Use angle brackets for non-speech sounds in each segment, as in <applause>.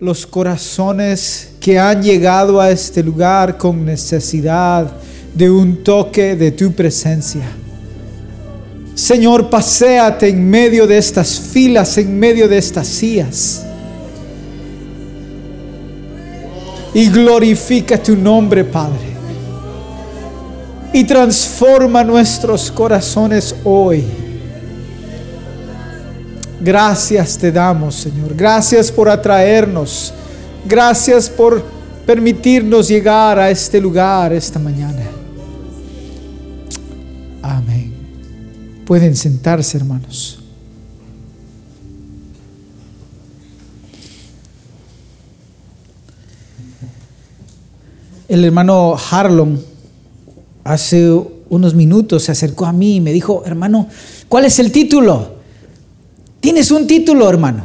los corazones que han llegado a este lugar con necesidad de un toque de tu presencia. Señor, paséate en medio de estas filas, en medio de estas sillas. Y glorifica tu nombre, Padre. Y transforma nuestros corazones hoy. Gracias te damos, Señor. Gracias por atraernos. Gracias por permitirnos llegar a este lugar esta mañana. Amén. Pueden sentarse, hermanos. El hermano Harlon hace unos minutos se acercó a mí y me dijo, hermano, ¿cuál es el título? Tienes un título, hermano.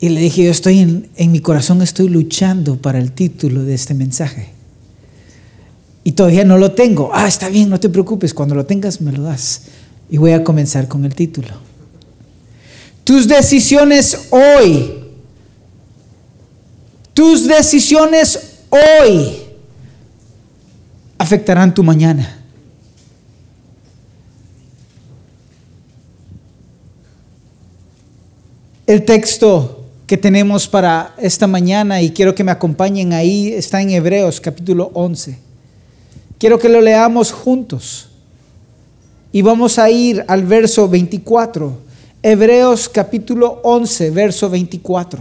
Y le dije, yo estoy en, mi corazón, estoy luchando para el título de este mensaje. Y todavía no lo tengo. Ah, está bien, no te preocupes, cuando lo tengas me lo das. Y voy a comenzar con el título. Tus decisiones hoy, tus decisiones hoy afectarán tu mañana. El texto que tenemos para esta mañana y quiero que me acompañen ahí está en Hebreos capítulo 11. Quiero que lo leamos juntos. Y vamos a ir al verso 24. Hebreos capítulo 11, verso 24.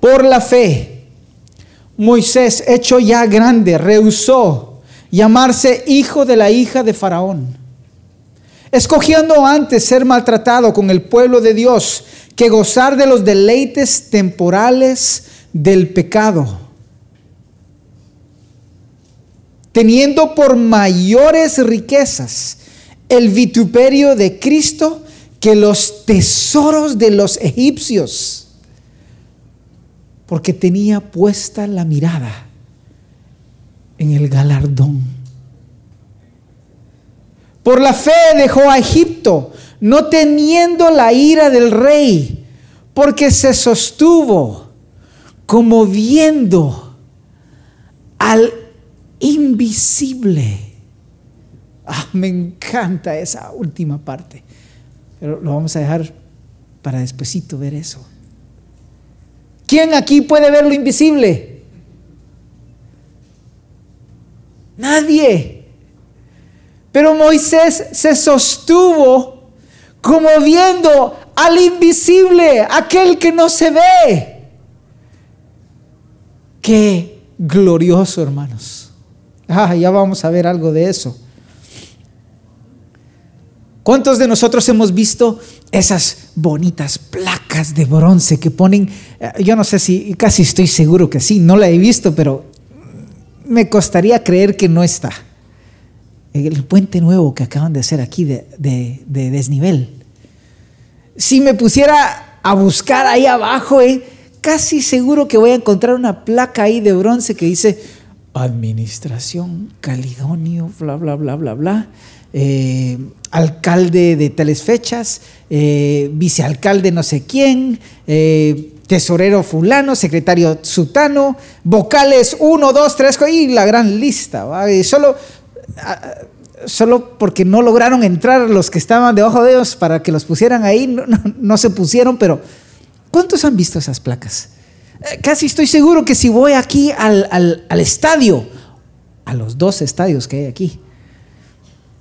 Por la fe, Moisés, hecho ya grande, rehusó llamarse hijo de la hija de Faraón escogiendo antes ser maltratado con el pueblo de Dios que gozar de los deleites temporales del pecado, teniendo por mayores riquezas el vituperio de Cristo que los tesoros de los egipcios, porque tenía puesta la mirada en el galardón por la fe dejó a Egipto, no teniendo la ira del rey, porque se sostuvo como viendo al invisible. Ah, me encanta esa última parte, pero lo vamos a dejar para despuesito ver eso. ¿Quién aquí puede ver lo invisible? Nadie. Pero Moisés se sostuvo como viendo al invisible, aquel que no se ve. Qué glorioso, hermanos. Ah, ya vamos a ver algo de eso. ¿Cuántos de nosotros hemos visto esas bonitas placas de bronce que ponen? Eh, yo no sé si, casi estoy seguro que sí, no la he visto, pero me costaría creer que no está el puente nuevo que acaban de hacer aquí de, desnivel. Si me pusiera a buscar ahí abajo, eh, casi seguro que voy a encontrar una placa ahí de bronce que dice Administración Calidonio, bla, bla, bla, bla, bla. Eh, alcalde de tales fechas, eh, vicealcalde no sé quién, tesorero fulano, secretario sutano, vocales 1, 2, 3, y la gran lista. Solo, solo porque no lograron entrar los que estaban debajo de ellos para que los pusieran ahí, no, se pusieron, pero ¿cuántos han visto esas placas? Eh, casi estoy seguro que si voy aquí al, al estadio, a los dos estadios que hay aquí,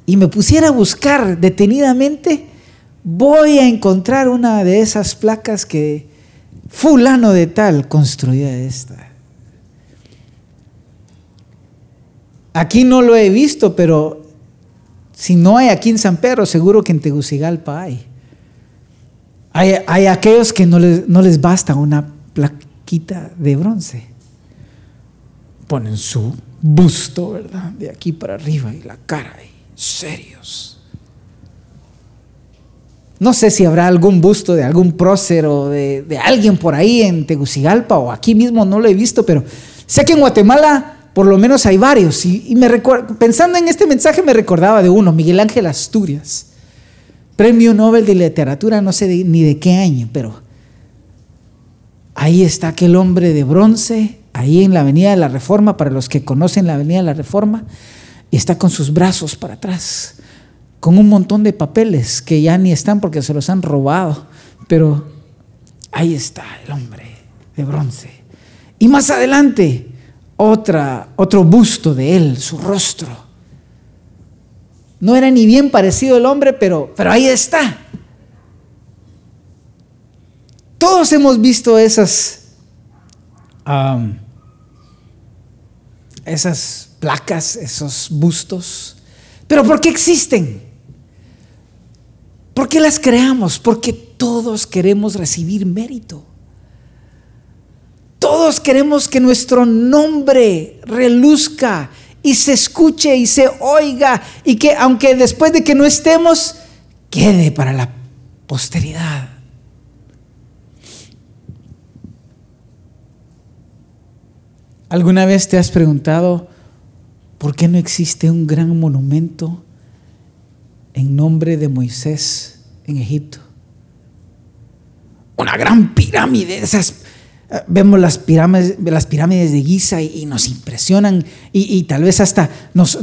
y me pusiera a buscar detenidamente, voy a encontrar una de esas placas que fulano de tal construía esta. Aquí no lo he visto, pero si no hay aquí en San Pedro, seguro que en Tegucigalpa hay. Hay, aquellos que no les, no les basta una plaquita de bronce. Ponen su busto, ¿verdad? De aquí para arriba y la cara ahí, serios. No sé si habrá algún busto de algún prócer o de, de alguien por ahí en Tegucigalpa o aquí mismo no lo he visto, pero sé que en Guatemala por lo menos hay varios. Y, me pensando en este mensaje me recordaba de uno, Miguel Ángel Asturias. Premio Nobel de Literatura, no sé ni de qué año, pero ahí está aquel hombre de bronce, ahí en la Avenida de la Reforma, para los que conocen la Avenida de la Reforma, y está con sus brazos para atrás, con un montón de papeles que ya ni están porque se los han robado, pero ahí está el hombre de bronce. Y más adelante, otra, otro busto de él, su rostro. No era ni bien parecido el hombre, pero, pero ahí está. Todos hemos visto esas, esas placas, esos bustos. Pero ¿por qué existen? ¿Por qué las creamos? Porque todos queremos recibir mérito. Todos queremos que nuestro nombre reluzca y se escuche y se oiga y que aunque después de que no estemos, quede para la posteridad. ¿Alguna vez te has preguntado por qué no existe un gran monumento en nombre de Moisés en Egipto? Una gran pirámide, esas vemos las pirámides, las pirámides de Giza y, nos impresionan y, tal vez hasta nos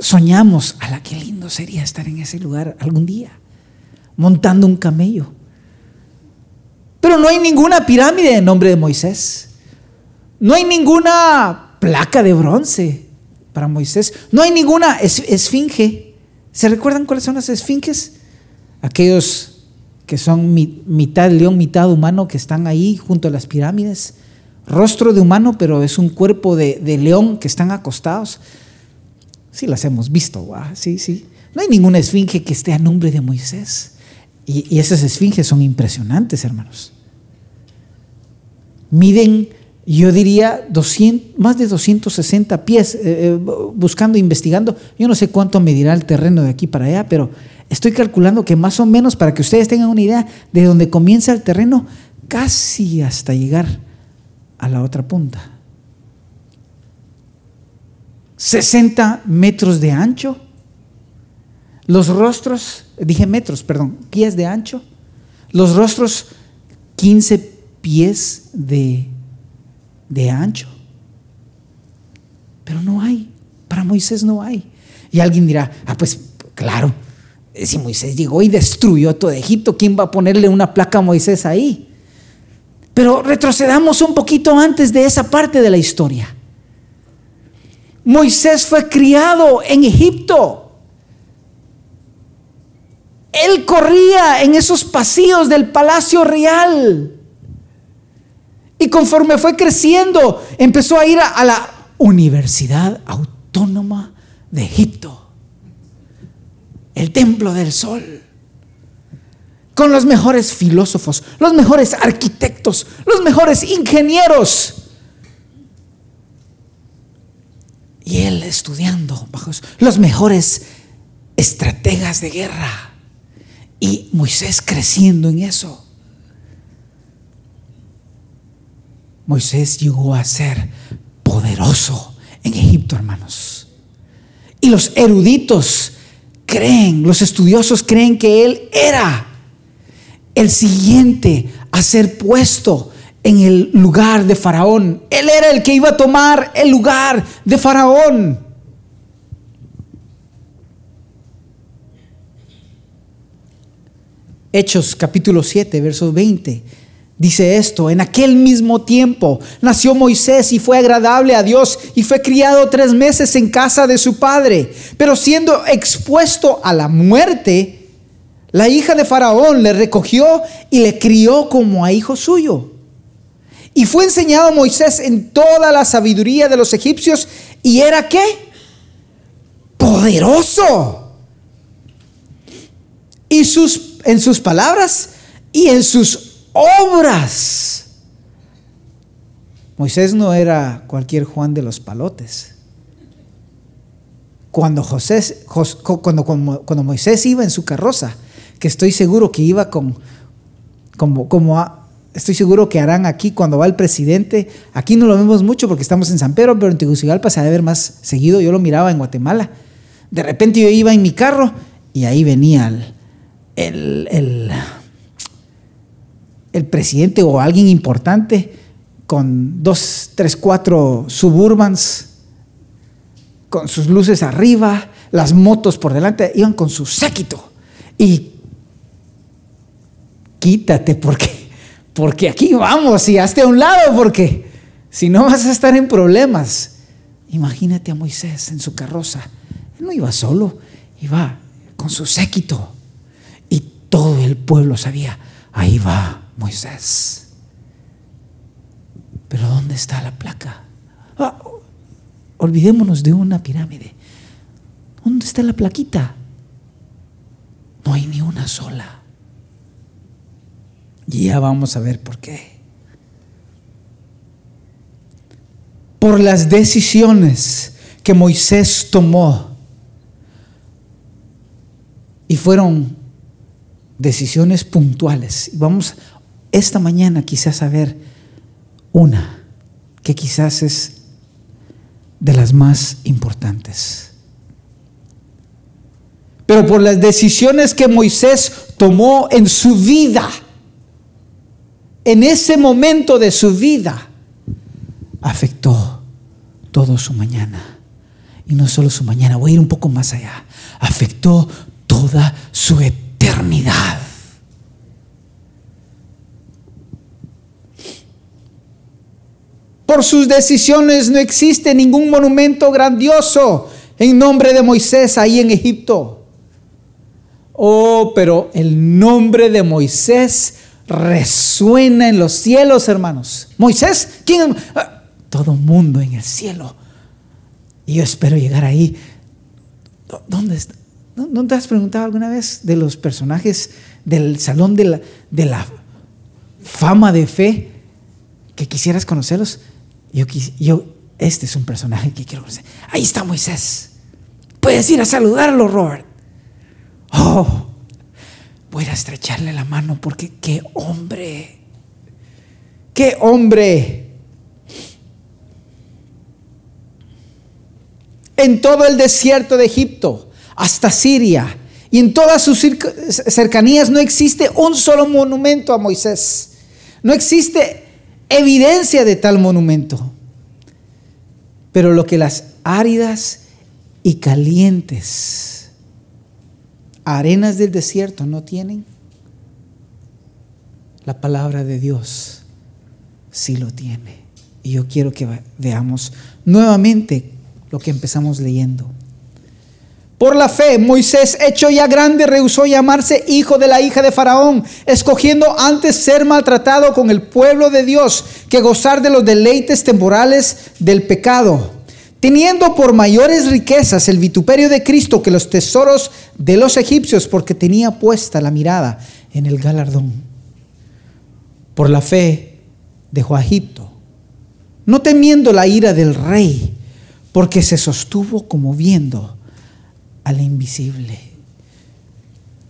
soñamos, a la qué lindo sería estar en ese lugar algún día, montando un camello. Pero no hay ninguna pirámide en nombre de Moisés. No hay ninguna placa de bronce para Moisés. No hay ninguna esfinge. ¿Se recuerdan cuáles son las esfinges? Aquellos que son mitad león, mitad humano, que están ahí junto a las pirámides. Rostro de humano, pero es un cuerpo de, león que están acostados. Sí, las hemos visto, sí, sí. No hay ninguna esfinge que esté a nombre de Moisés. Y, esas esfinges son impresionantes, hermanos. Miden, yo diría, 200, más de 260 pies, eh, eh, buscando, investigando. Yo no sé cuánto medirá el terreno de aquí para allá, pero Estoy calculando que más o menos, para que ustedes tengan una idea, de donde comienza el terreno, casi hasta llegar a la otra punta. 60 metros de ancho. Los rostros, dije metros, perdón, pies de ancho. Los rostros, 15 pies de, de ancho. Pero no hay, para Moisés no hay. Y alguien dirá, ah, pues claro, si Moisés llegó y destruyó todo Egipto, ¿quién va a ponerle una placa a Moisés ahí? Pero retrocedamos un poquito antes de esa parte de la historia. Moisés fue criado en Egipto. Él corría en esos pasillos del palacio real. Y conforme fue creciendo, empezó a ir a, la Universidad Autónoma de Egipto el templo del sol, con los mejores filósofos, los mejores arquitectos, los mejores ingenieros. Y él estudiando bajo los mejores estrategas de guerra. Y Moisés creciendo en eso. Moisés llegó a ser poderoso en Egipto, hermanos. Y los eruditos creen, los estudiosos creen que él era el siguiente a ser puesto en el lugar de Faraón. Él era el que iba a tomar el lugar de Faraón. Hechos capítulo 7, verso 20. Dice esto, en aquel mismo tiempo nació Moisés y fue agradable a Dios y fue criado tres meses en casa de su padre, pero siendo expuesto a la muerte, la hija de Faraón le recogió y le crió como a hijo suyo. Y fue enseñado Moisés en toda la sabiduría de los egipcios y era qué? Poderoso. Y sus, en sus palabras y en sus obras. Moisés no era cualquier Juan de los palotes. Cuando, José, cuando, Moisés iba en su carroza, que estoy seguro que iba con, como, estoy seguro que harán aquí cuando va el presidente, aquí no lo vemos mucho porque estamos en San Pedro, pero en Tegucigalpa se debe ver más seguido, yo lo miraba en Guatemala. De repente yo iba en mi carro y ahí venía el, el, presidente o alguien importante con dos, tres, cuatro suburbans, con sus luces arriba, las motos por delante, iban con su séquito. Y quítate porque, porque aquí vamos y hazte a un lado porque si no vas a estar en problemas. Imagínate a Moisés en su carroza. Él no iba solo, iba con su séquito. Y todo el pueblo sabía, ahí va Moisés. Pero ¿dónde está la placa? Ah, olvidémonos de una pirámide. ¿Dónde está la plaquita? No hay ni una sola. Y ya vamos a ver por qué. Por las decisiones que Moisés tomó. Y fueron decisiones puntuales. Vamos esta mañana quizás a ver una que quizás es de las más importantes. Pero por las decisiones que Moisés tomó en su vida, en ese momento de su vida, afectó todo su mañana. Y no solo su mañana, voy a ir un poco más allá. Afectó toda su eternidad. Por sus decisiones no existe ningún monumento grandioso en nombre de Moisés ahí en Egipto. Oh, pero el nombre de Moisés resuena en los cielos, hermanos. Moisés, ¿quién? Ah, todo mundo en el cielo. Y yo espero llegar ahí. ¿Dónde está? ¿No te has preguntado alguna vez de los personajes del salón de la, de la fama de fe que quisieras conocerlos? Yo, yo, este es un personaje que quiero conocer. Ahí está Moisés. Puedes ir a saludarlo, Robert. Oh, voy a estrecharle la mano porque qué hombre. Qué hombre. En todo el desierto de Egipto, hasta Siria y en todas sus cercanías no existe un solo monumento a Moisés. No existe evidencia de tal monumento. Pero lo que las áridas y calientes arenas del desierto no tienen, la palabra de Dios sí lo tiene. Y yo quiero que veamos nuevamente lo que empezamos leyendo. Por la fe, Moisés, hecho ya grande, rehusó llamarse hijo de la hija de Faraón, escogiendo antes ser maltratado con el pueblo de Dios que gozar de los deleites temporales del pecado, teniendo por mayores riquezas el vituperio de Cristo que los tesoros de los egipcios, porque tenía puesta la mirada en el galardón. Por la fe dejó a Egipto, no temiendo la ira del rey, porque se sostuvo como viendo invisible.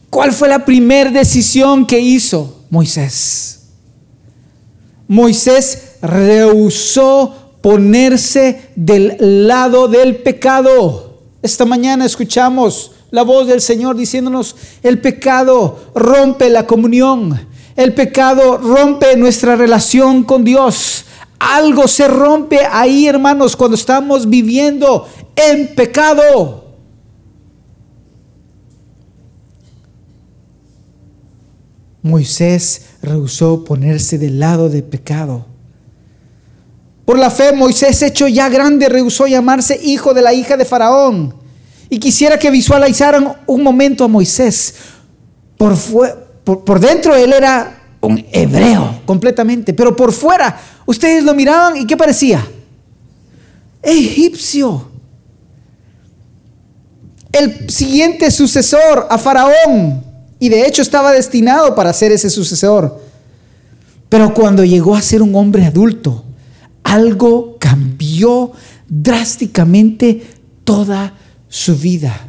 ¿Cuál fue la primera decisión que hizo Moisés? Moisés rehusó ponerse del lado del pecado. Esta mañana escuchamos la voz del Señor diciéndonos, el pecado rompe la comunión, el pecado rompe nuestra relación con Dios. Algo se rompe ahí, hermanos, cuando estamos viviendo en pecado. Moisés rehusó ponerse del lado de pecado. Por la fe, Moisés, hecho ya grande, rehusó llamarse hijo de la hija de Faraón. Y quisiera que visualizaran un momento a Moisés. Por, por, por dentro él era un hebreo completamente, pero por fuera ustedes lo miraban y ¿qué parecía? Egipcio. El siguiente sucesor a Faraón y de hecho estaba destinado para ser ese sucesor. Pero cuando llegó a ser un hombre adulto, algo cambió drásticamente toda su vida.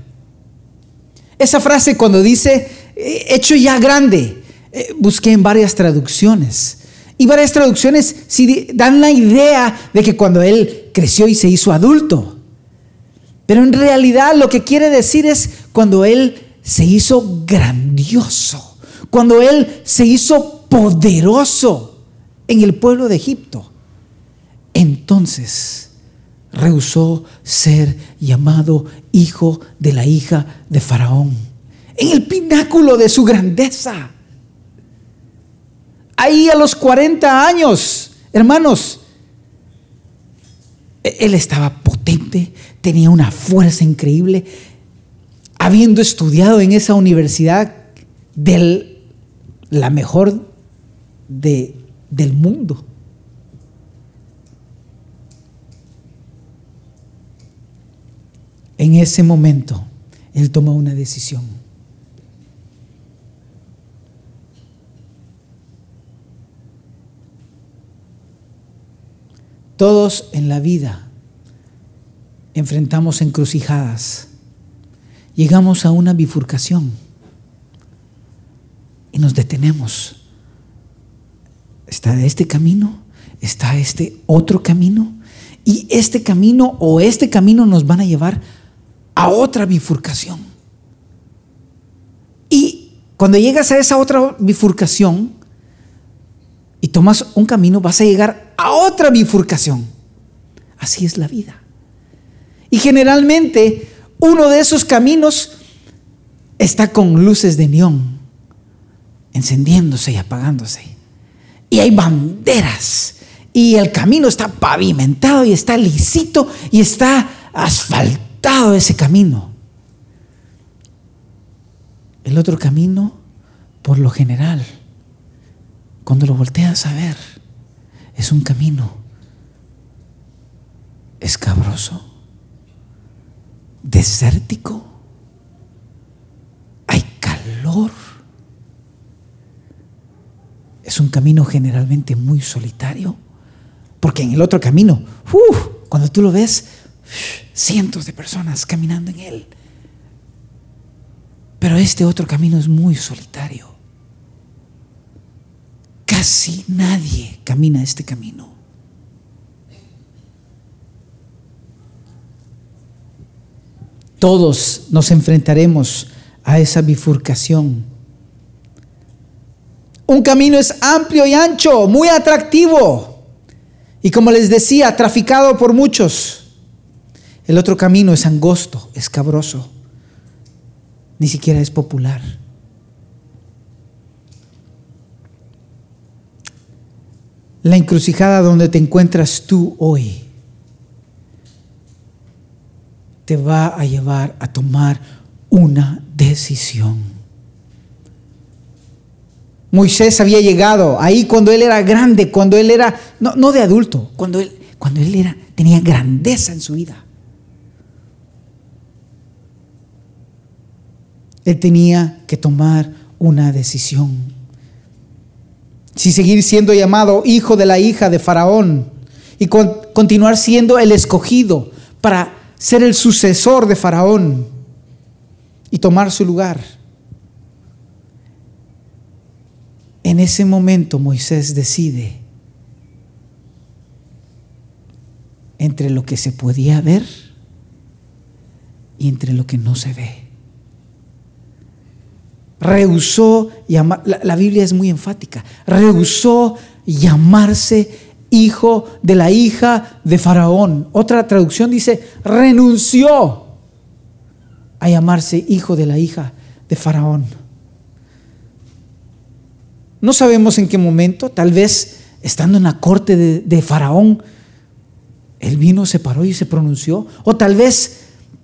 Esa frase cuando dice, eh, hecho ya grande, eh, busqué en varias traducciones. Y varias traducciones sí dan la idea de que cuando él creció y se hizo adulto. Pero en realidad lo que quiere decir es cuando él se hizo grandioso, cuando Él se hizo poderoso en el pueblo de Egipto, entonces rehusó ser llamado hijo de la hija de Faraón, en el pináculo de su grandeza. Ahí a los 40 años, hermanos, él estaba potente, tenía una fuerza increíble, habiendo estudiado en esa universidad de la mejor de, del mundo. En ese momento, él tomó una decisión. Todos en la vida enfrentamos encrucijadas. Llegamos a una bifurcación y nos detenemos. Está este camino, está este otro camino, y este camino o este camino nos van a llevar a otra bifurcación. Y cuando llegas a esa otra bifurcación y tomas un camino, vas a llegar a otra bifurcación. Así es la vida. Y generalmente uno de esos caminos está con luces de neón, encendiéndose y apagándose. Y hay banderas. Y el camino está pavimentado y está lisito y está asfaltado ese camino. El otro camino, por lo general, cuando lo volteas a ver, es un camino escabroso, desértico, hay calor. Es un camino generalmente muy solitario, porque en el otro camino, cuando tú lo ves, cientos de personas caminando en él. Pero este otro camino es muy solitario. Casi nadie camina este camino. Todos nos enfrentaremos a esa bifurcación. Un camino es amplio y ancho, muy atractivo. Y como les decía, traficado por muchos. El otro camino es angosto, escabroso, ni siquiera es popular. La encrucijada donde te encuentras tú hoy te va a llevar a tomar una decisión. Moisés había llegado ahí cuando él era grande, cuando él era, no, no de adulto, cuando él, cuando él era, tenía grandeza en su vida. Él tenía que tomar una decisión. Si seguir siendo llamado hijo de la hija de Faraón y continuar siendo el escogido para ser el sucesor de Faraón y tomar su lugar. En ese momento Moisés decide entre lo que se podía ver y entre lo que no se ve rehusó llamar, la, Biblia es muy enfática, rehusó llamarse hijo de la hija de Faraón. Otra traducción dice, renunció a llamarse hijo de la hija de Faraón. No sabemos en qué momento, tal vez estando en la corte de, Faraón, él vino, se paró y se pronunció, o tal vez,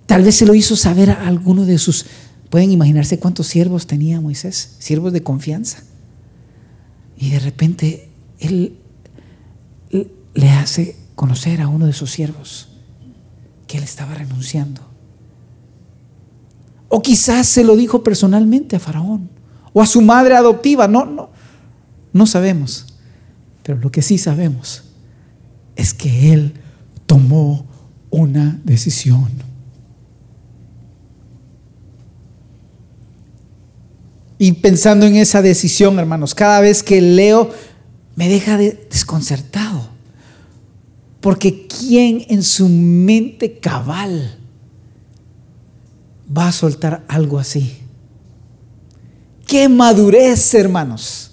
tal vez se lo hizo saber a alguno de sus Pueden imaginarse cuántos siervos tenía Moisés, siervos de confianza. Y de repente él le hace conocer a uno de sus siervos que él estaba renunciando. O quizás se lo dijo personalmente a Faraón o a su madre adoptiva, no, no, no sabemos. Pero lo que sí sabemos es que él tomó una decisión. Y pensando en esa decisión, hermanos, cada vez que leo me deja desconcertado. Porque ¿quién en su mente cabal va a soltar algo así? Qué madurez, hermanos.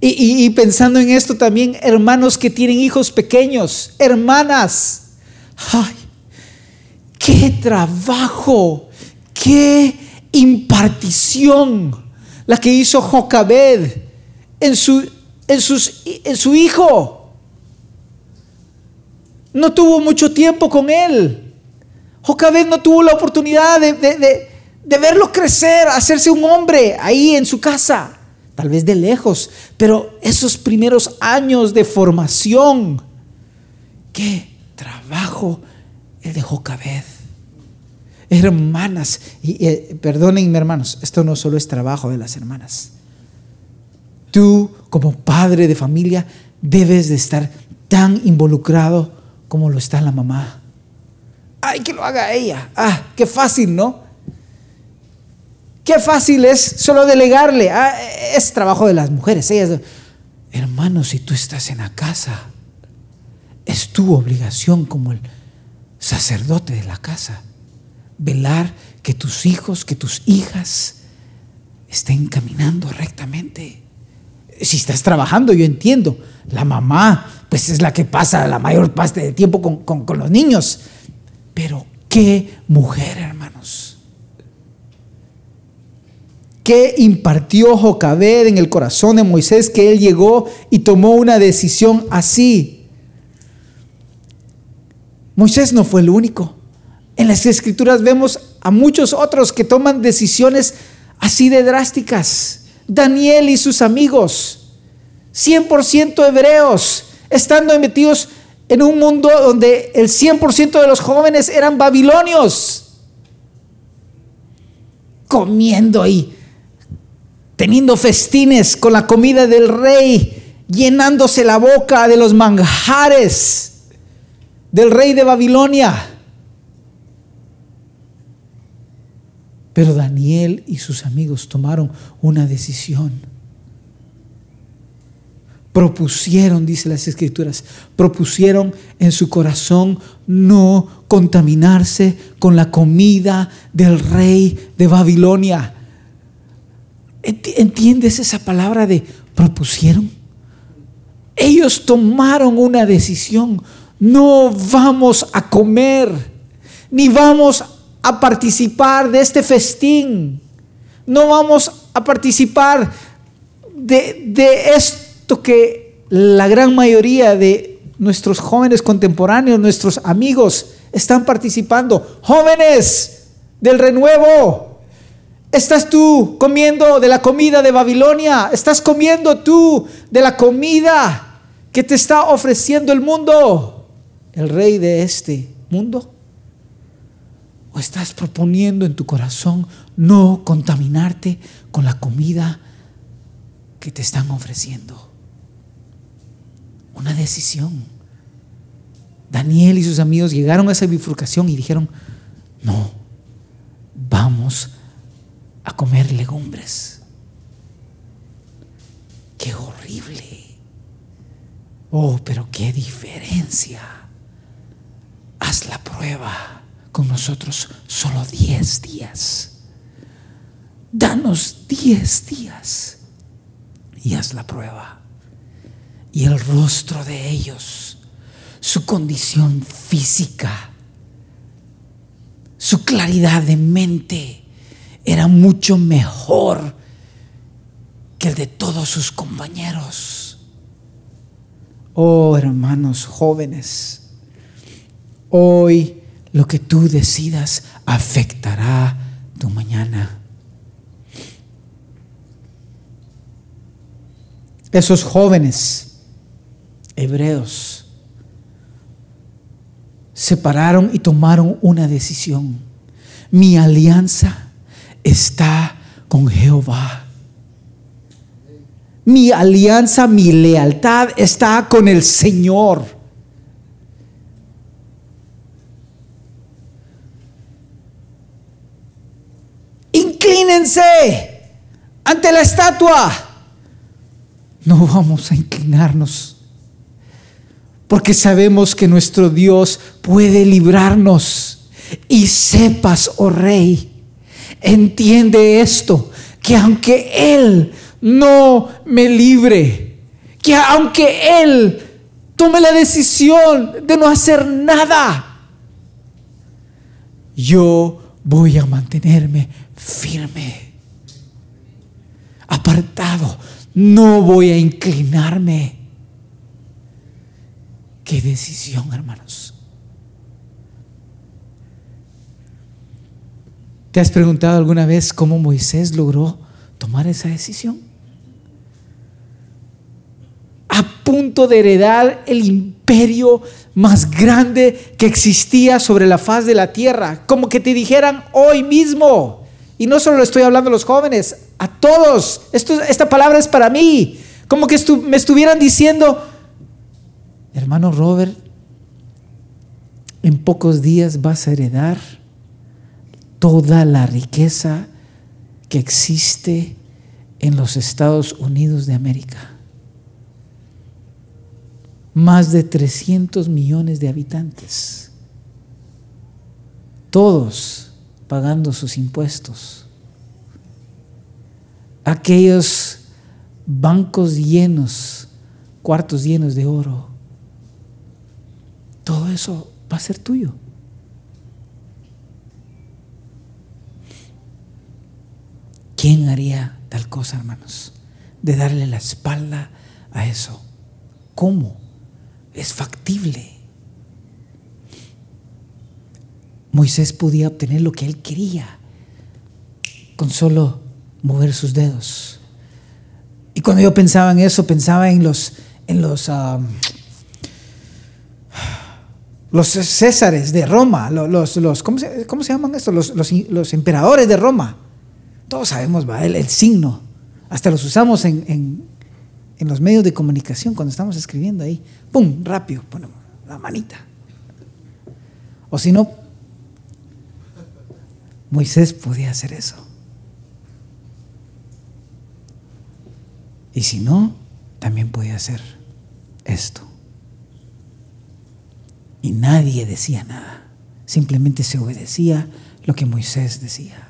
Y, pensando en esto también, hermanos que tienen hijos pequeños, hermanas. Ay, qué trabajo, qué impartición la que hizo Jocabed en su, en, sus, en su hijo. No tuvo mucho tiempo con él. Jocabed no tuvo la oportunidad de, de verlo crecer, hacerse un hombre ahí en su casa tal vez de lejos, pero esos primeros años de formación, qué trabajo el de Jocabed. Hermanas, y, eh, perdónenme hermanos, esto no solo es trabajo de las hermanas. Tú como padre de familia debes de estar tan involucrado como lo está la mamá. Ay, que lo haga ella. Ah, qué fácil, ¿no? Qué fácil es solo delegarle. Ah, es trabajo de las mujeres. Ellas, hermano, si tú estás en la casa, es tu obligación como el sacerdote de la casa velar que tus hijos, que tus hijas estén caminando rectamente. Si estás trabajando, yo entiendo. La mamá, pues es la que pasa la mayor parte del tiempo con, con los niños. Pero qué mujer, hermanos que impartió Jocabed en el corazón de Moisés que él llegó y tomó una decisión así. Moisés no fue el único. En las escrituras vemos a muchos otros que toman decisiones así de drásticas. Daniel y sus amigos, 100% hebreos, estando metidos en un mundo donde el 100% de los jóvenes eran babilonios, comiendo ahí teniendo festines con la comida del rey, llenándose la boca de los manjares del rey de Babilonia. Pero Daniel y sus amigos tomaron una decisión. Propusieron, dice las escrituras, propusieron en su corazón no contaminarse con la comida del rey de Babilonia. ¿Entiendes esa palabra de propusieron? Ellos tomaron una decisión. No vamos a comer, ni vamos a participar de este festín. No vamos a participar de, de esto que la gran mayoría de nuestros jóvenes contemporáneos, nuestros amigos, están participando. Jóvenes del renuevo, ¿Estás tú comiendo de la comida de Babilonia? ¿Estás comiendo tú de la comida que te está ofreciendo el mundo? El rey de este mundo. ¿O estás proponiendo en tu corazón no contaminarte con la comida que te están ofreciendo? Una decisión. Daniel y sus amigos llegaron a esa bifurcación y dijeron, no, vamos a comer legumbres. Qué horrible. Oh, pero qué diferencia. Haz la prueba con nosotros solo 10 días. Danos 10 días y haz la prueba. Y el rostro de ellos, su condición física, su claridad de mente, era mucho mejor que el de todos sus compañeros. Oh, hermanos jóvenes, hoy lo que tú decidas afectará tu mañana. Esos jóvenes hebreos se pararon y tomaron una decisión. Mi alianza está con Jehová. Mi alianza, mi lealtad está con el Señor. Inclínense ante la estatua. No vamos a inclinarnos porque sabemos que nuestro Dios puede librarnos. Y sepas, oh rey, Entiende esto, que aunque Él no me libre, que aunque Él tome la decisión de no hacer nada, yo voy a mantenerme firme, apartado, no voy a inclinarme. Qué decisión, hermanos. ¿Te has preguntado alguna vez cómo Moisés logró tomar esa decisión? A punto de heredar el imperio más grande que existía sobre la faz de la tierra. Como que te dijeran hoy mismo. Y no solo estoy hablando a los jóvenes, a todos. Esta palabra es para mí. Como que me estuvieran diciendo, hermano Robert, en pocos días vas a heredar toda la riqueza que existe en los Estados Unidos de América. Más de 300 millones de habitantes, todos pagando sus impuestos. Aquellos bancos llenos, cuartos llenos de oro, todo eso va a ser tuyo. ¿Quién haría tal cosa, hermanos? De darle la espalda a eso. ¿Cómo? Es factible. Moisés podía obtener lo que él quería con solo mover sus dedos. Y cuando yo pensaba en eso, pensaba en los, en los, ah, los césares de Roma, los, los, ¿cómo, se, llaman estos? Los, los emperadores de Roma todos sabemos, va, el, signo. Hasta los usamos en, los medios de comunicación cuando estamos escribiendo ahí. ¡Pum! Rápido, ponemos la manita. O si no, Moisés podía hacer eso. Y si no, también podía hacer esto. Y nadie decía nada. Simplemente se obedecía lo que Moisés decía.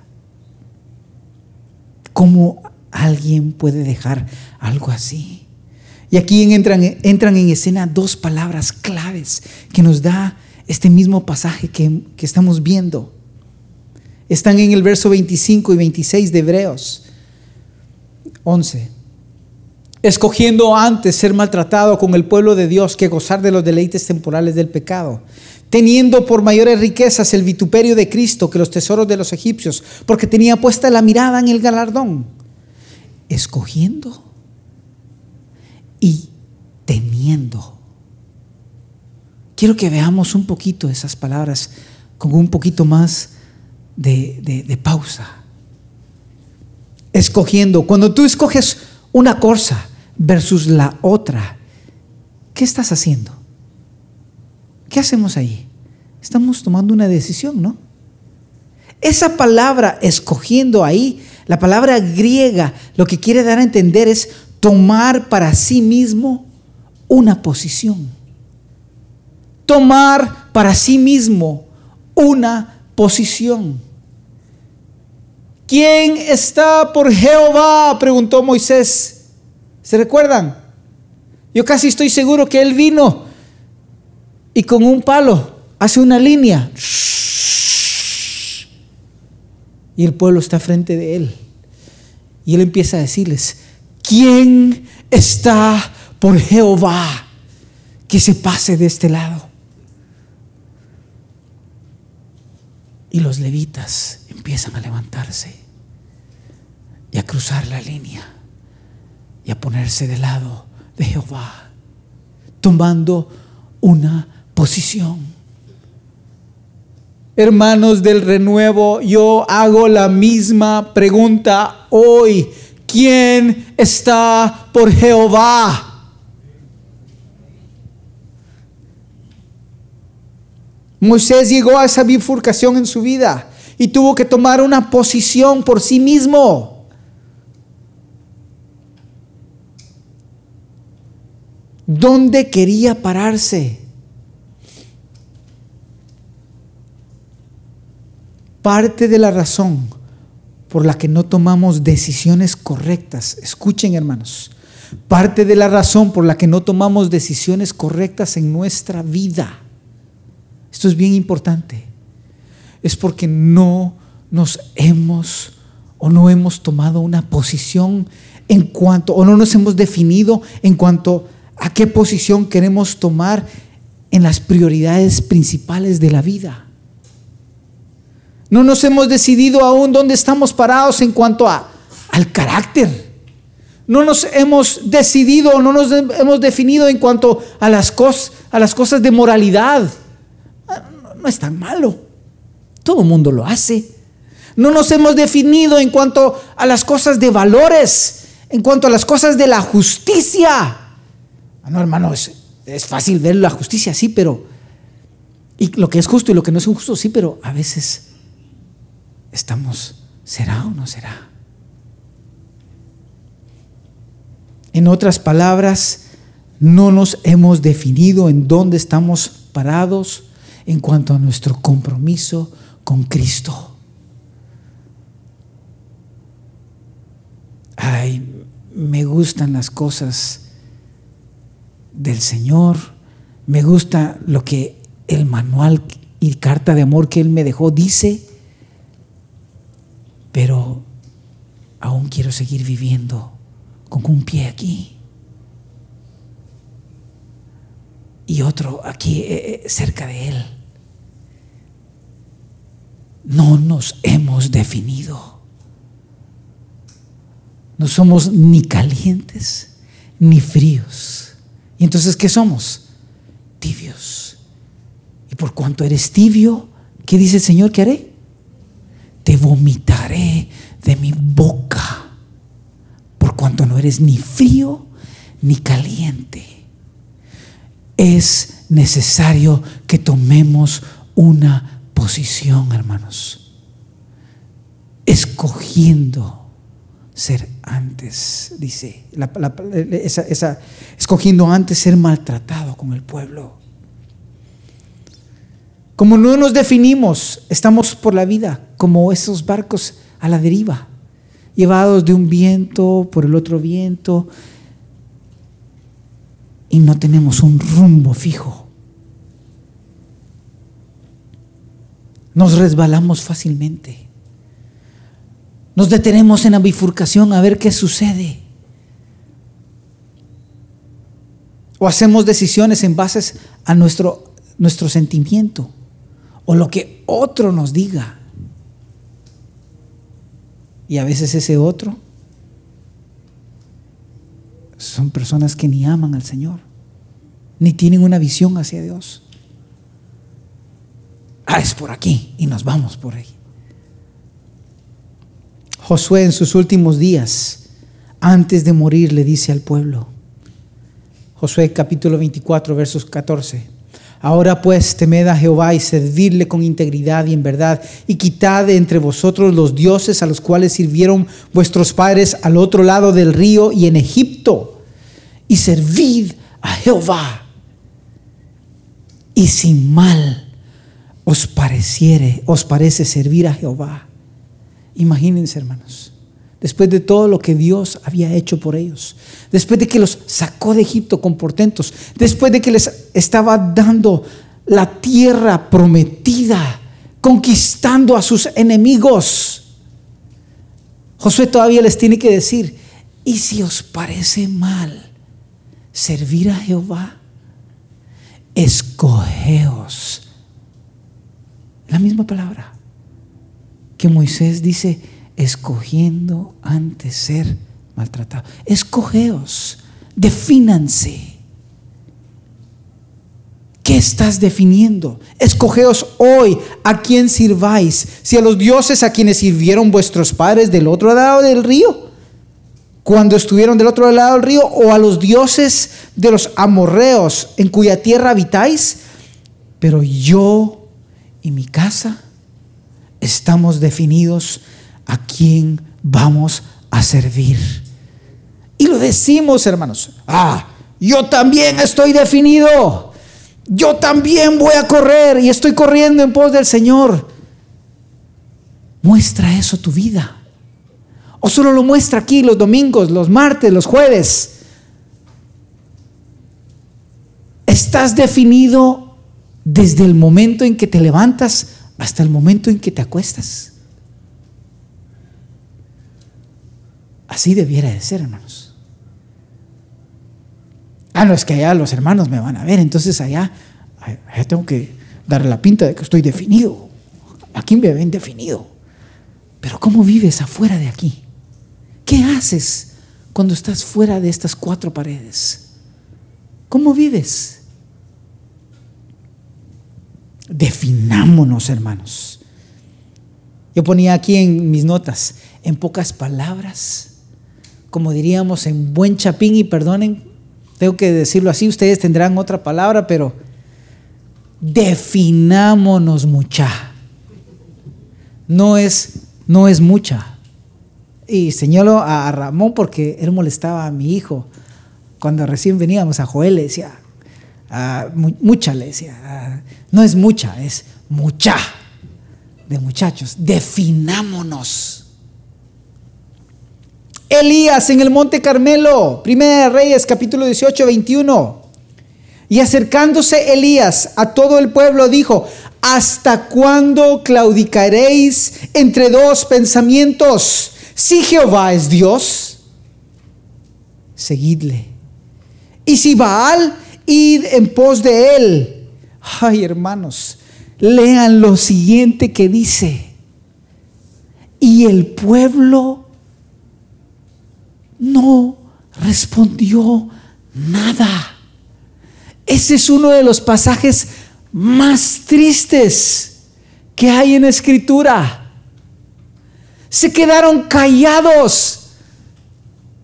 ¿Cómo alguien puede dejar algo así? Y aquí entran, entran en escena dos palabras claves que nos da este mismo pasaje que, que estamos viendo. Están en el verso 25 y 26 de Hebreos 11. Escogiendo antes ser maltratado con el pueblo de Dios que gozar de los deleites temporales del pecado teniendo por mayores riquezas el vituperio de Cristo que los tesoros de los egipcios, porque tenía puesta la mirada en el galardón, escogiendo y teniendo. Quiero que veamos un poquito esas palabras con un poquito más de, de pausa. Escogiendo, cuando tú escoges una cosa versus la otra, ¿qué estás haciendo? ¿Qué hacemos ahí? Estamos tomando una decisión, ¿no? Esa palabra escogiendo ahí, la palabra griega, lo que quiere dar a entender es tomar para sí mismo una posición. Tomar para sí mismo una posición. ¿Quién está por Jehová? preguntó Moisés. ¿Se recuerdan? Yo casi estoy seguro que él vino y con un palo hace una línea. Y el pueblo está frente de él. Y él empieza a decirles, ¿quién está por Jehová que se pase de este lado? Y los levitas empiezan a levantarse y a cruzar la línea y a ponerse del lado de Jehová, tomando una posición. Hermanos del renuevo, yo hago la misma pregunta hoy. ¿Quién está por Jehová? Moisés llegó a esa bifurcación en su vida y tuvo que tomar una posición por sí mismo. ¿Dónde quería pararse? Parte de la razón por la que no tomamos decisiones correctas. Escuchen hermanos, parte de la razón por la que no tomamos decisiones correctas en nuestra vida, esto es bien importante, es porque no nos hemos o no hemos tomado una posición en cuanto, o no nos hemos definido en cuanto a qué posición queremos tomar en las prioridades principales de la vida. No nos hemos decidido aún dónde estamos parados en cuanto a, al carácter. No nos hemos decidido, no nos hemos definido en cuanto a las, cosas, a las cosas de moralidad. Ah, no es tan malo. Todo el mundo lo hace. No nos hemos definido en cuanto a las cosas de valores, en cuanto a las cosas de la justicia. Ah, no, hermano, es, es fácil ver la justicia, sí, pero... Y lo que es justo y lo que no es injusto, sí, pero a veces estamos, ¿será o no será? En otras palabras, no nos hemos definido en dónde estamos parados en cuanto a nuestro compromiso con Cristo. ay, me gustan las cosas del Señor, me gusta lo que el manual y carta de amor que Él me dejó dice, pero aún quiero seguir viviendo con un pie aquí y otro aquí eh, eh, cerca de Él. No nos hemos definido. No somos ni calientes ni fríos. ¿Y entonces qué somos? Tibios. Y por cuanto eres tibio, ¿qué dice el Señor que haré? Te vomitaré de mi boca. Por cuanto no eres ni frío ni caliente. Es necesario que tomemos una posición, hermanos. Escogiendo ser antes, dice, esa, escogiendo antes ser maltratado con el pueblo. Como no nos definimos, estamos por la vida como esos barcos a la deriva, llevados de un viento por el otro viento, y no tenemos un rumbo fijo. Nos resbalamos fácilmente. Nos detenemos en la bifurcación a ver qué sucede. O hacemos decisiones en base a nuestro, nuestro sentimiento o lo que otro nos diga. Y a veces ese otro son personas que ni aman al Señor, ni tienen una visión hacia Dios. Ah, es por aquí y nos vamos por ahí. Josué en sus últimos días, antes de morir, le dice al pueblo, Josué capítulo 24, versos 14, Ahora pues temed a Jehová y servidle con integridad y en verdad, y quitad de entre vosotros los dioses a los cuales sirvieron vuestros padres al otro lado del río y en Egipto, y servid a Jehová. Y sin mal os pareciere, os parece servir a Jehová Imagínense, hermanos, después de todo lo que Dios había hecho por ellos, después de que los sacó de Egipto con portentos, después de que les estaba dando la tierra prometida, conquistando a sus enemigos, Josué todavía les tiene que decir, ¿y si os parece mal servir a Jehová? Escogeos. La misma palabra que Moisés dice, escogiendo antes ser maltratado. Escogeos, defínanse. ¿Qué estás definiendo? Escogeos hoy a quién sirváis. Si a los dioses a quienes sirvieron vuestros padres del otro lado del río, cuando estuvieron del otro lado del río, o a los dioses de los amorreos en cuya tierra habitáis. Pero yo y mi casa estamos definidos a quién vamos a servir. Y lo decimos, hermanos. Ah, yo también estoy definido. Yo también voy a correr y estoy corriendo en pos del Señor. Muestra eso tu vida. ¿O solo lo muestra aquí los domingos, los martes, los jueves? ¿Estás definido desde el momento en que te levantas hasta el momento en que te acuestas? Así debiera de ser, hermanos. Ah, no, es que allá los hermanos me van a ver, entonces allá, tengo que darle la pinta de que estoy definido. Aquí me ven definido. Pero ¿cómo vives afuera de aquí? ¿Qué haces cuando estás fuera de estas cuatro paredes? ¿Cómo vives? Definámonos, hermanos. Yo ponía aquí en mis notas, en pocas palabras, como diríamos en buen chapín, y perdonen, tengo que decirlo así, ustedes tendrán otra palabra, pero definámonos mucha. No es, no es mucha. Y señalo a Ramón porque él molestaba a mi hijo. Cuando recién veníamos a Joel le decía, ah, mucha le decía, ah, no es mucha, es mucha. De muchachos, definámonos. Elías en el monte Carmelo, Primera de Reyes, capítulo 18, 21. Y acercándose Elías a todo el pueblo dijo, ¿hasta cuándo claudicaréis entre dos pensamientos? Si Jehová es Dios, seguidle. Y si Baal, id en pos de él. Ay, hermanos, lean lo siguiente que dice. Y el pueblo no respondió nada. Ese es uno de los pasajes más tristes que hay en escritura. Se quedaron callados.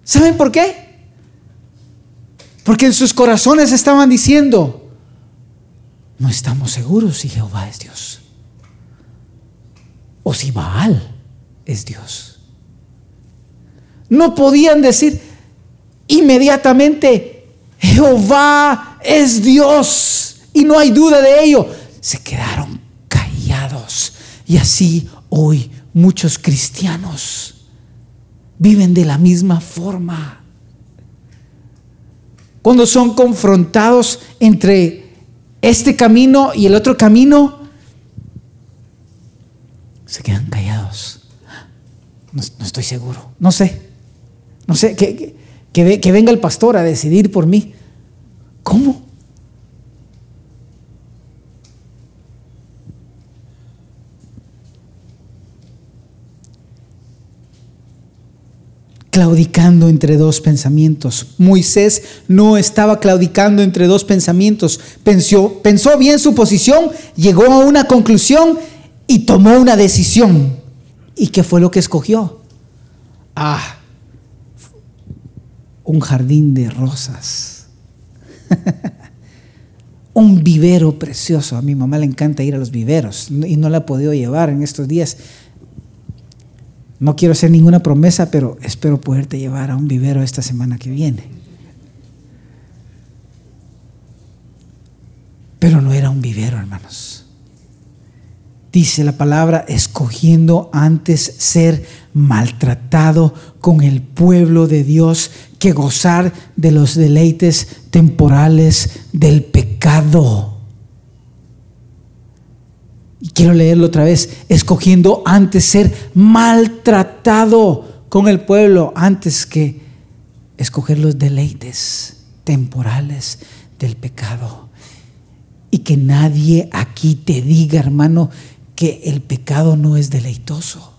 ¿Saben por qué? Porque en sus corazones estaban diciendo, no estamos seguros si Jehová es Dios. O si Baal es Dios. No podían decir inmediatamente, Jehová es Dios y no hay duda de ello. Se quedaron callados. Y así hoy muchos cristianos viven de la misma forma. Cuando son confrontados entre este camino y el otro camino, se quedan callados. No, estoy seguro, no sé. No sé, que, que, venga el pastor a decidir por mí. ¿Cómo? claudicando entre dos pensamientos. Moisés no estaba claudicando entre dos pensamientos. Pensó, pensó bien su posición, llegó a una conclusión y tomó una decisión. ¿Y qué fue lo que escogió? Ah, un jardín de rosas. <laughs> un vivero precioso. A mi mamá le encanta ir a los viveros y no la ha podido llevar en estos días. No quiero hacer ninguna promesa, pero espero poderte llevar a un vivero esta semana que viene. Pero no era un vivero, hermanos. Dice la palabra, escogiendo antes ser maltratado con el pueblo de Dios que gozar de los deleites temporales del pecado. Y quiero leerlo otra vez, escogiendo antes ser maltratado con el pueblo antes que escoger los deleites temporales del pecado. Y que nadie aquí te diga, hermano, que el pecado no es deleitoso.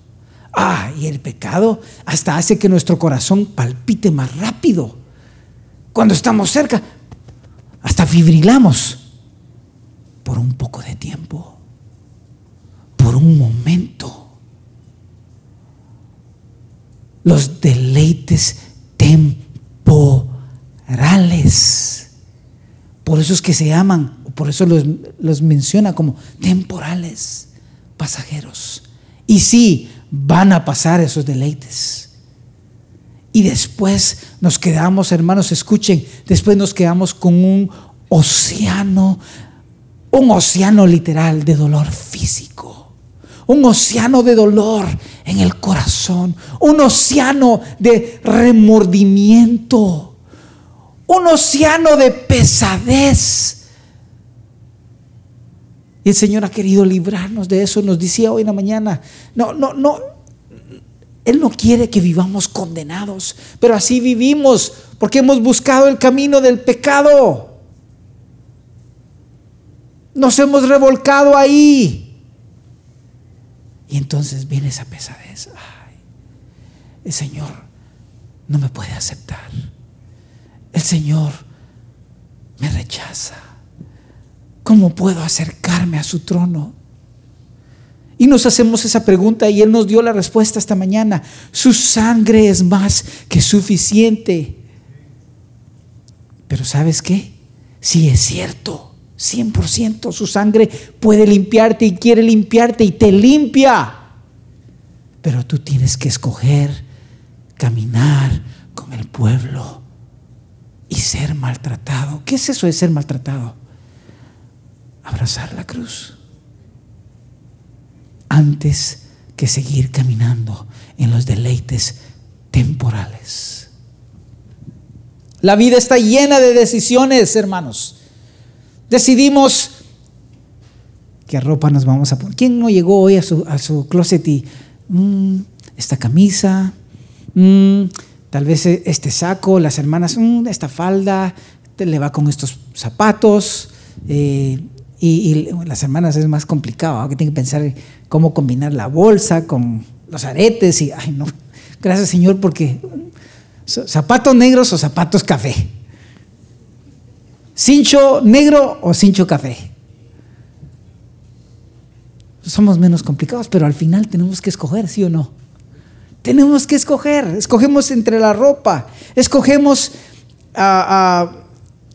Ah, y el pecado hasta hace que nuestro corazón palpite más rápido. Cuando estamos cerca, hasta fibrilamos por un poco de tiempo, por un momento. Los deleites temporales. Por eso es que se llaman, por eso los, los menciona como temporales, pasajeros. Y sí, van a pasar esos deleites. Y después nos quedamos, hermanos, escuchen, después nos quedamos con un océano, un océano literal de dolor físico, un océano de dolor en el corazón, un océano de remordimiento, un océano de pesadez. Y el Señor ha querido librarnos de eso, nos decía hoy en la mañana. No, no, no. Él no quiere que vivamos condenados, pero así vivimos porque hemos buscado el camino del pecado. Nos hemos revolcado ahí. Y entonces viene esa pesadez. el Señor no me puede aceptar. El Señor me rechaza. ¿Cómo puedo acercarme a su trono? Y nos hacemos esa pregunta y Él nos dio la respuesta esta mañana. Su sangre es más que suficiente. Pero ¿sabes qué? Si es cierto. 100% su sangre puede limpiarte y quiere limpiarte y te limpia. Pero tú tienes que escoger caminar con el pueblo y ser maltratado. ¿Qué es eso de ser maltratado? Abrazar la cruz. Antes que seguir caminando en los deleites temporales. La vida está llena de decisiones, hermanos. Decidimos qué ropa nos vamos a poner. ¿Quién no llegó hoy a su, a su closet y mm, esta camisa, mm, tal vez e, este saco, las hermanas, mm, esta falda, le va con estos zapatos? Eh, y, las hermanas es más complicado, que tienen que pensar cómo combinar la bolsa con los aretes y, ay no, gracias Señor porque zapatos negros o zapatos café. ¿Cincho negro o cincho café? Somos menos complicados, pero al final tenemos que escoger, ¿sí o no? Tenemos que escoger. Escogemos entre la ropa. Escogemos a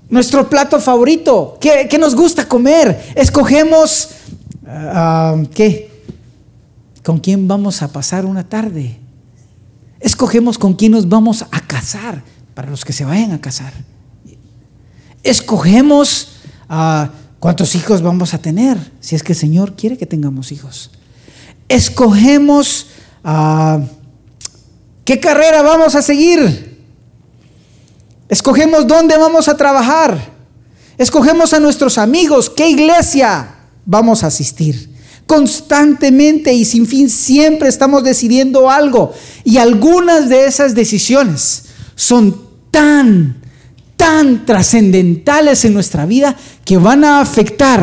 nuestro plato favorito. ¿Qué, nos gusta comer? Escogemos qué. ¿Con quién vamos a pasar una tarde? Escogemos con quién nos vamos a casar para los que se vayan a casar escogemos a cuántos hijos vamos a tener, si es que el Señor quiere que tengamos hijos. Escogemos a qué carrera vamos a seguir. Escogemos dónde vamos a trabajar. Escogemos a nuestros amigos, qué iglesia vamos a asistir. Constantemente y sin fin siempre estamos decidiendo algo. Y algunas de esas decisiones son tan tan trascendentales en nuestra vida que van a afectar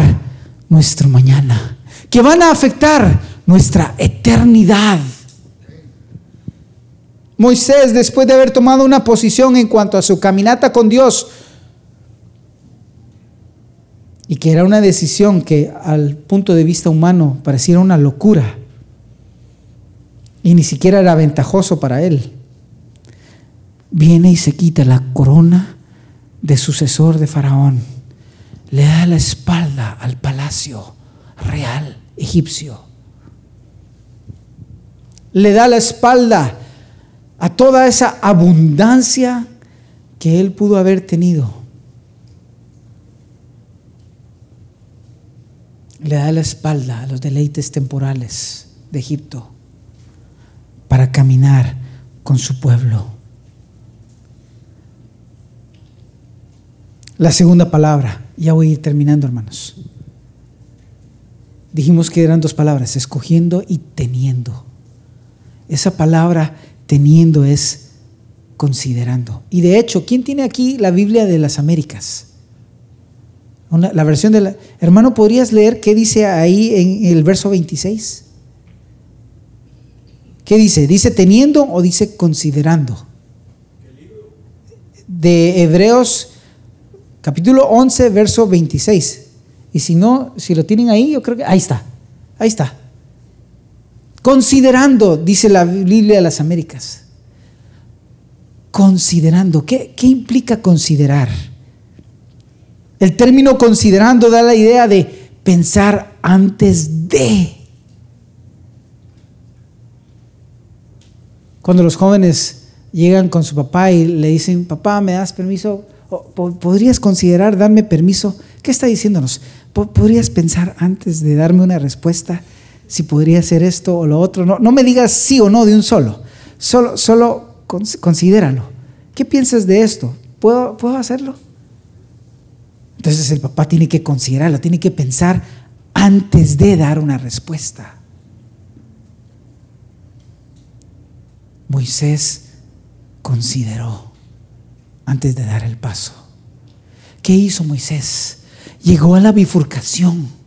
nuestro mañana, que van a afectar nuestra eternidad. Moisés, después de haber tomado una posición en cuanto a su caminata con Dios, y que era una decisión que al punto de vista humano pareciera una locura, y ni siquiera era ventajoso para él, viene y se quita la corona de sucesor de Faraón, le da la espalda al palacio real egipcio. Le da la espalda a toda esa abundancia que él pudo haber tenido. Le da la espalda a los deleites temporales de Egipto para caminar con su pueblo. La segunda palabra, ya voy a ir terminando hermanos. Dijimos que eran dos palabras, escogiendo y teniendo. Esa palabra teniendo es considerando. Y de hecho, ¿quién tiene aquí la Biblia de las Américas? la versión de la... Hermano, ¿podrías leer qué dice ahí en el verso 26? ¿Qué dice? ¿Dice teniendo o dice considerando? De Hebreos capítulo 11, verso 26. Y si no, si lo tienen ahí, yo creo que ahí está, ahí está. Considerando, dice la Biblia de las Américas. Considerando, ¿qué, qué implica considerar? El término considerando da la idea de pensar antes de. Cuando los jóvenes llegan con su papá y le dicen, papá, ¿me das permiso ¿Podrías considerar darme permiso? ¿Qué está diciéndonos? ¿Podrías pensar antes de darme una respuesta si podría hacer esto o lo otro. No, no me digas sí o no de un solo. Solo, solo considéralo. ¿Qué piensas de esto? ¿Puedo, ¿Puedo hacerlo? Entonces el papá tiene que considerarlo, tiene que pensar antes de dar una respuesta. Moisés consideró antes de dar el paso. ¿Qué hizo Moisés? Llegó a la bifurcación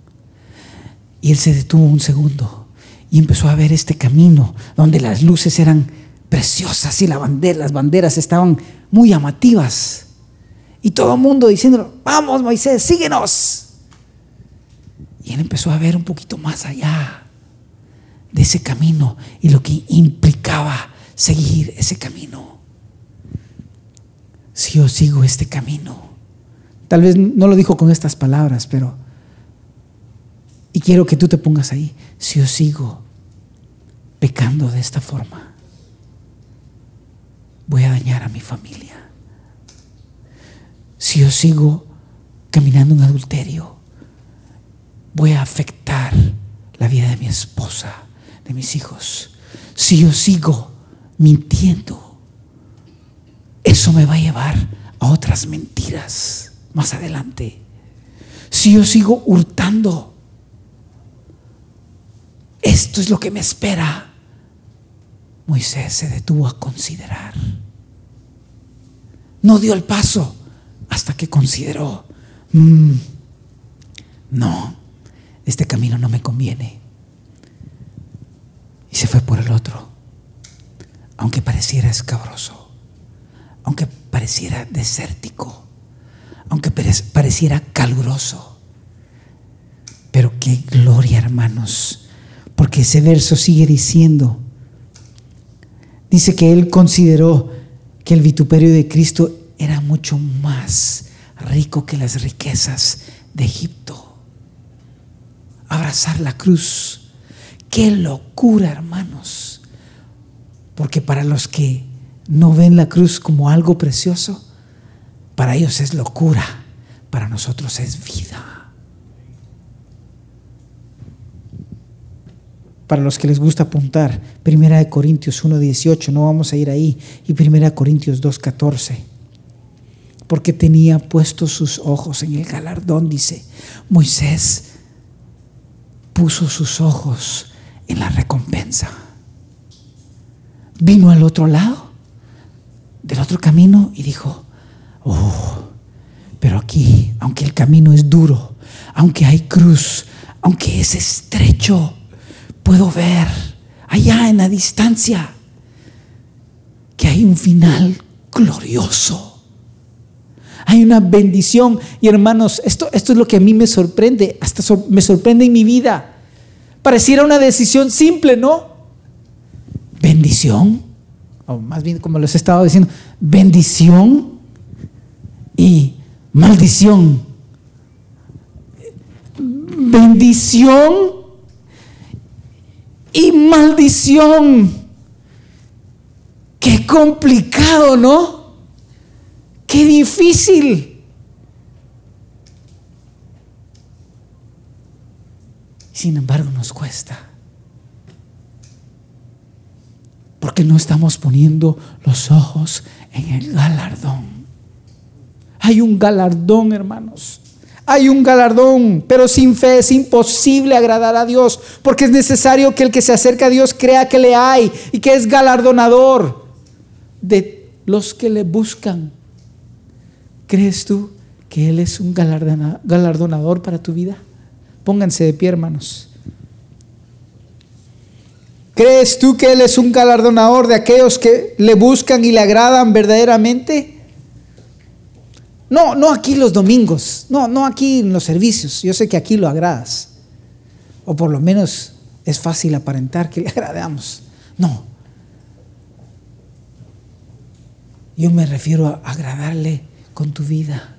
y él se detuvo un segundo y empezó a ver este camino donde las luces eran preciosas y bandera, las banderas estaban muy llamativas. Y todo el mundo diciendo, vamos Moisés, síguenos. Y él empezó a ver un poquito más allá de ese camino y lo que implicaba seguir ese camino. Si yo sigo este camino, tal vez no lo dijo con estas palabras, pero, y quiero que tú te pongas ahí, si yo sigo pecando de esta forma, voy a dañar a mi familia. Si yo sigo caminando en adulterio, voy a afectar la vida de mi esposa, de mis hijos. Si yo sigo mintiendo, eso me va a llevar a otras mentiras más adelante. Si yo sigo hurtando, esto es lo que me espera. Moisés se detuvo a considerar. No dio el paso hasta que consideró, mm, no, este camino no me conviene. Y se fue por el otro aunque pareciera escabroso, aunque pareciera desértico, aunque pareciera caluroso. Pero qué gloria, hermanos, porque ese verso sigue diciendo, dice que él consideró que el vituperio de Cristo era mucho más rico que las riquezas de Egipto. Abrazar la cruz. Qué locura, hermanos. Porque para los que no ven la cruz como algo precioso, para ellos es locura, para nosotros es vida. Para los que les gusta apuntar, Primera de Corintios 1:18, no vamos a ir ahí, y Primera de Corintios 2:14. Porque tenía puestos sus ojos en el galardón, dice. Moisés puso sus ojos en la recompensa vino al otro lado, del otro camino, y dijo, oh, pero aquí, aunque el camino es duro, aunque hay cruz, aunque es estrecho, puedo ver allá en la distancia que hay un final glorioso. Hay una bendición. Y hermanos, esto, esto es lo que a mí me sorprende, hasta me sorprende en mi vida. Pareciera una decisión simple, ¿no? bendición, o más bien como les he estado diciendo, bendición y maldición. Bendición y maldición. Qué complicado, ¿no? Qué difícil. Sin embargo, nos cuesta. Porque no estamos poniendo los ojos en el galardón. Hay un galardón, hermanos. Hay un galardón, pero sin fe es imposible agradar a Dios, porque es necesario que el que se acerca a Dios crea que le hay y que es galardonador de los que le buscan. ¿Crees tú que Él es un galardonador para tu vida? Pónganse de pie, hermanos. ¿Crees tú que Él es un galardonador de aquellos que le buscan y le agradan verdaderamente? No, no aquí los domingos, no, no aquí en los servicios. Yo sé que aquí lo agradas. O por lo menos es fácil aparentar que le <laughs> agradamos. No. Yo me refiero a agradarle con tu vida.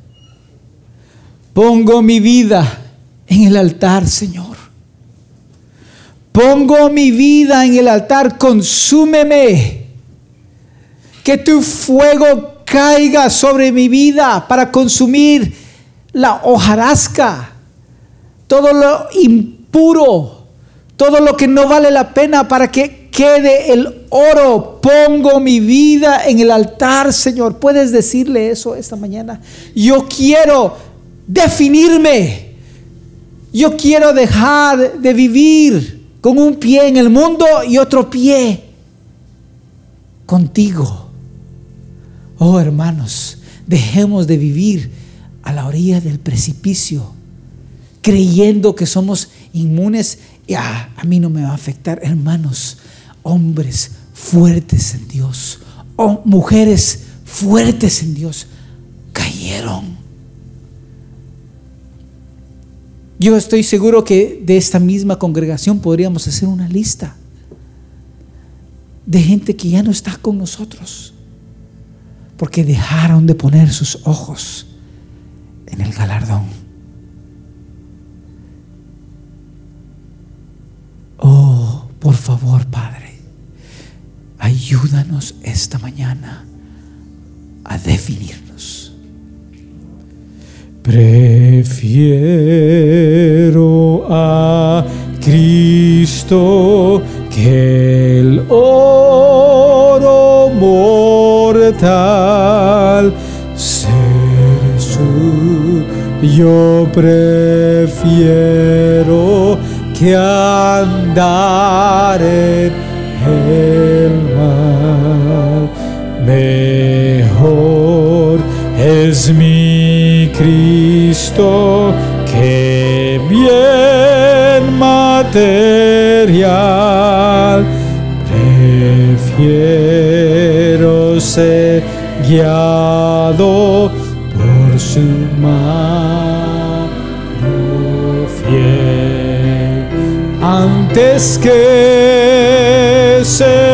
Pongo mi vida en el altar, Señor. Pongo mi vida en el altar, consúmeme. Que tu fuego caiga sobre mi vida para consumir la hojarasca, todo lo impuro, todo lo que no vale la pena para que quede el oro. Pongo mi vida en el altar, Señor. ¿Puedes decirle eso esta mañana? Yo quiero definirme. Yo quiero dejar de vivir con un pie en el mundo y otro pie contigo. Oh hermanos, dejemos de vivir a la orilla del precipicio, creyendo que somos inmunes y ah, a mí no me va a afectar. Hermanos, hombres fuertes en Dios, o mujeres fuertes en Dios, cayeron. Yo estoy seguro que de esta misma congregación podríamos hacer una lista de gente que ya no está con nosotros, porque dejaron de poner sus ojos en el galardón. Oh, por favor, Padre, ayúdanos esta mañana a definirnos. Prefiero a Cristo que el oro mortal ser su yo prefiero que andar en el mal mejor es mi Cristo que bien material. Prefiero ser guiado por su mano fiel. Antes que ser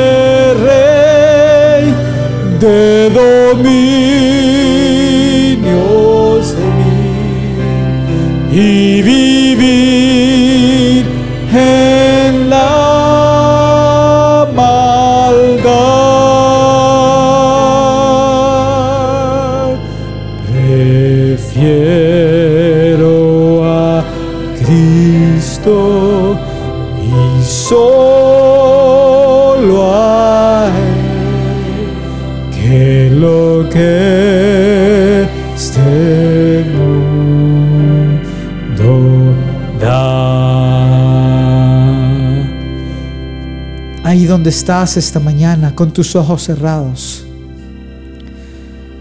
estás esta mañana con tus ojos cerrados,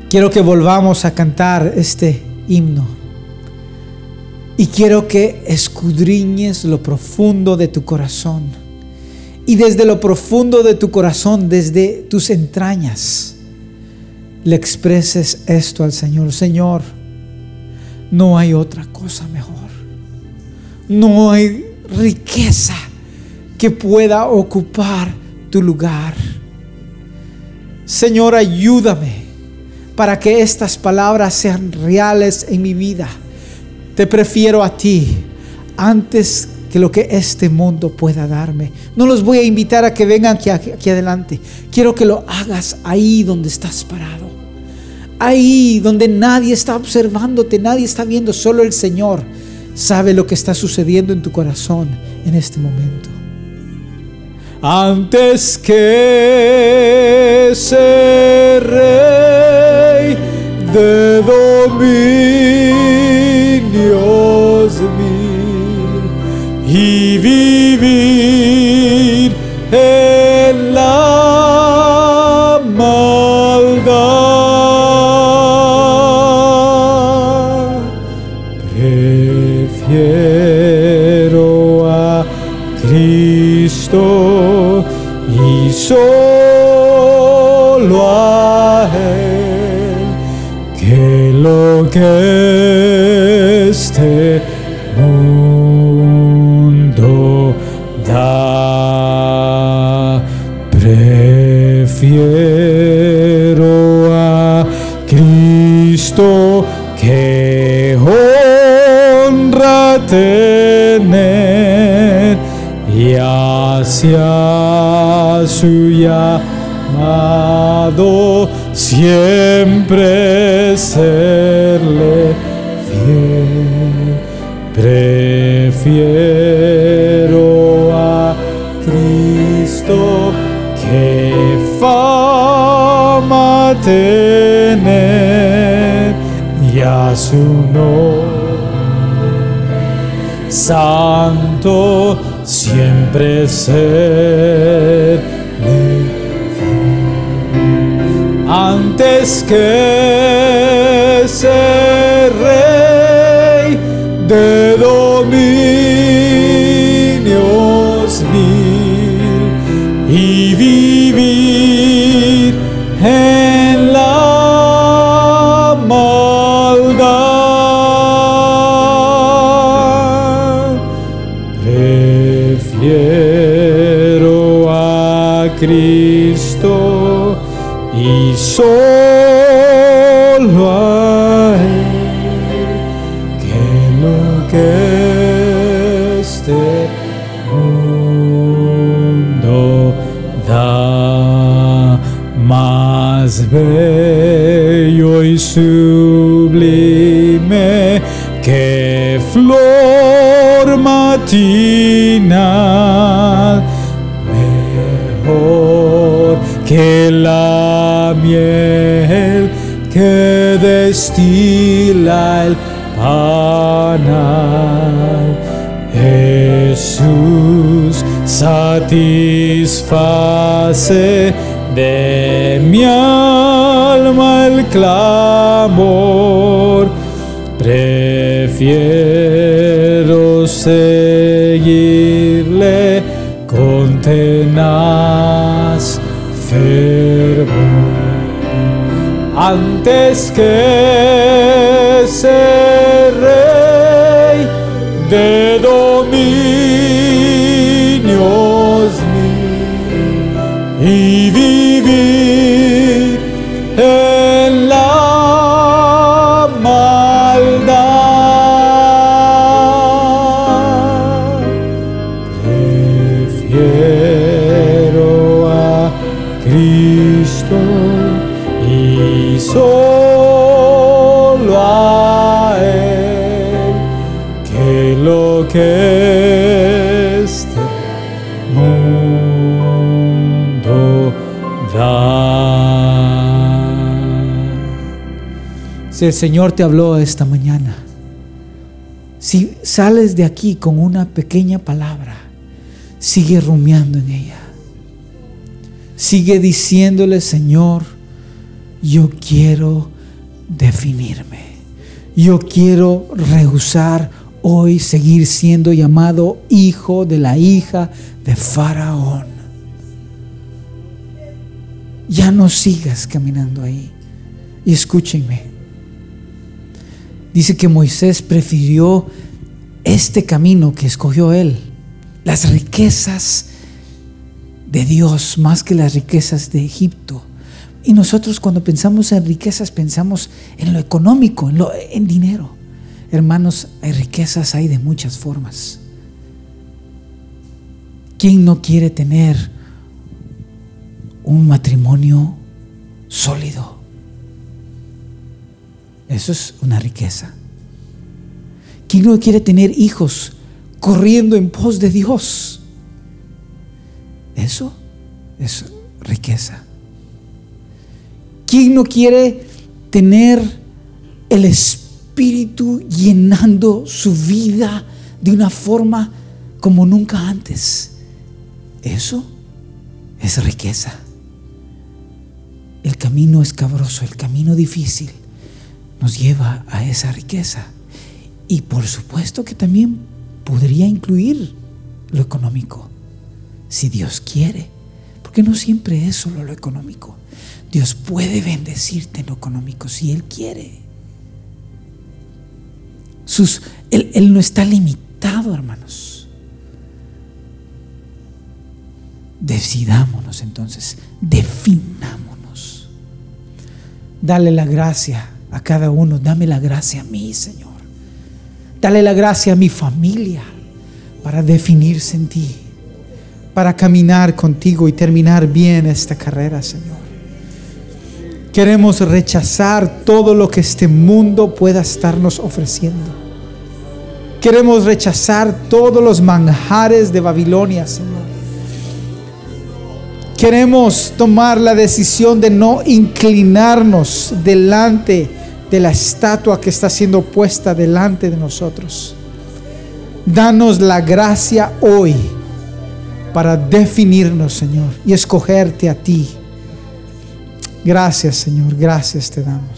quiero que volvamos a cantar este himno. Y quiero que escudriñes lo profundo de tu corazón. Y desde lo profundo de tu corazón, desde tus entrañas, le expreses esto al Señor. Señor, no hay otra cosa mejor. No hay riqueza que pueda ocupar tu lugar. Señor, ayúdame para que estas palabras sean reales en mi vida. Te prefiero a ti antes que lo que este mundo pueda darme. No los voy a invitar a que vengan aquí, aquí adelante. Quiero que lo hagas ahí donde estás parado. Ahí donde nadie está observándote, nadie está viendo, solo el Señor sabe lo que está sucediendo en tu corazón en este momento. Antes que ser rey de dominios tener y hacia su llamado siempre serle fiel. Prefiero a Cristo que fama tener y a su nombre santo siempre ser antes que ser Cristo y solo a Él. Que lo este mundo da más bello y sublime que flor matinal que la miel que destila el panal. Jesús satisface de mi alma el clamor. Prefiero seguirle antes que Si el Señor te habló esta mañana, si sales de aquí con una pequeña palabra, sigue rumiando en ella. Sigue diciéndole, Señor, yo quiero definirme. Yo quiero rehusar hoy seguir siendo llamado hijo de la hija de Faraón. Ya no sigas caminando ahí. Y escúchenme. Dice que Moisés prefirió este camino que escogió él, las riquezas de Dios más que las riquezas de Egipto. Y nosotros cuando pensamos en riquezas pensamos en lo económico, en, lo, en dinero. Hermanos, hay riquezas hay de muchas formas. ¿Quién no quiere tener un matrimonio sólido? Eso es una riqueza. ¿Quién no quiere tener hijos corriendo en pos de Dios? Eso es riqueza. ¿Quién no quiere tener el Espíritu llenando su vida de una forma como nunca antes? Eso es riqueza. El camino escabroso, el camino difícil nos lleva a esa riqueza. Y por supuesto que también podría incluir lo económico, si Dios quiere, porque no siempre es solo lo económico. Dios puede bendecirte en lo económico si Él quiere. Sus, él, él no está limitado, hermanos. Decidámonos entonces, definámonos. Dale la gracia a cada uno, dame la gracia a mí, Señor. Dale la gracia a mi familia para definirse en ti, para caminar contigo y terminar bien esta carrera, Señor. Queremos rechazar todo lo que este mundo pueda estarnos ofreciendo. Queremos rechazar todos los manjares de Babilonia, Señor. Queremos tomar la decisión de no inclinarnos delante de la estatua que está siendo puesta delante de nosotros. Danos la gracia hoy para definirnos, Señor, y escogerte a ti. Gracias, Señor, gracias te damos.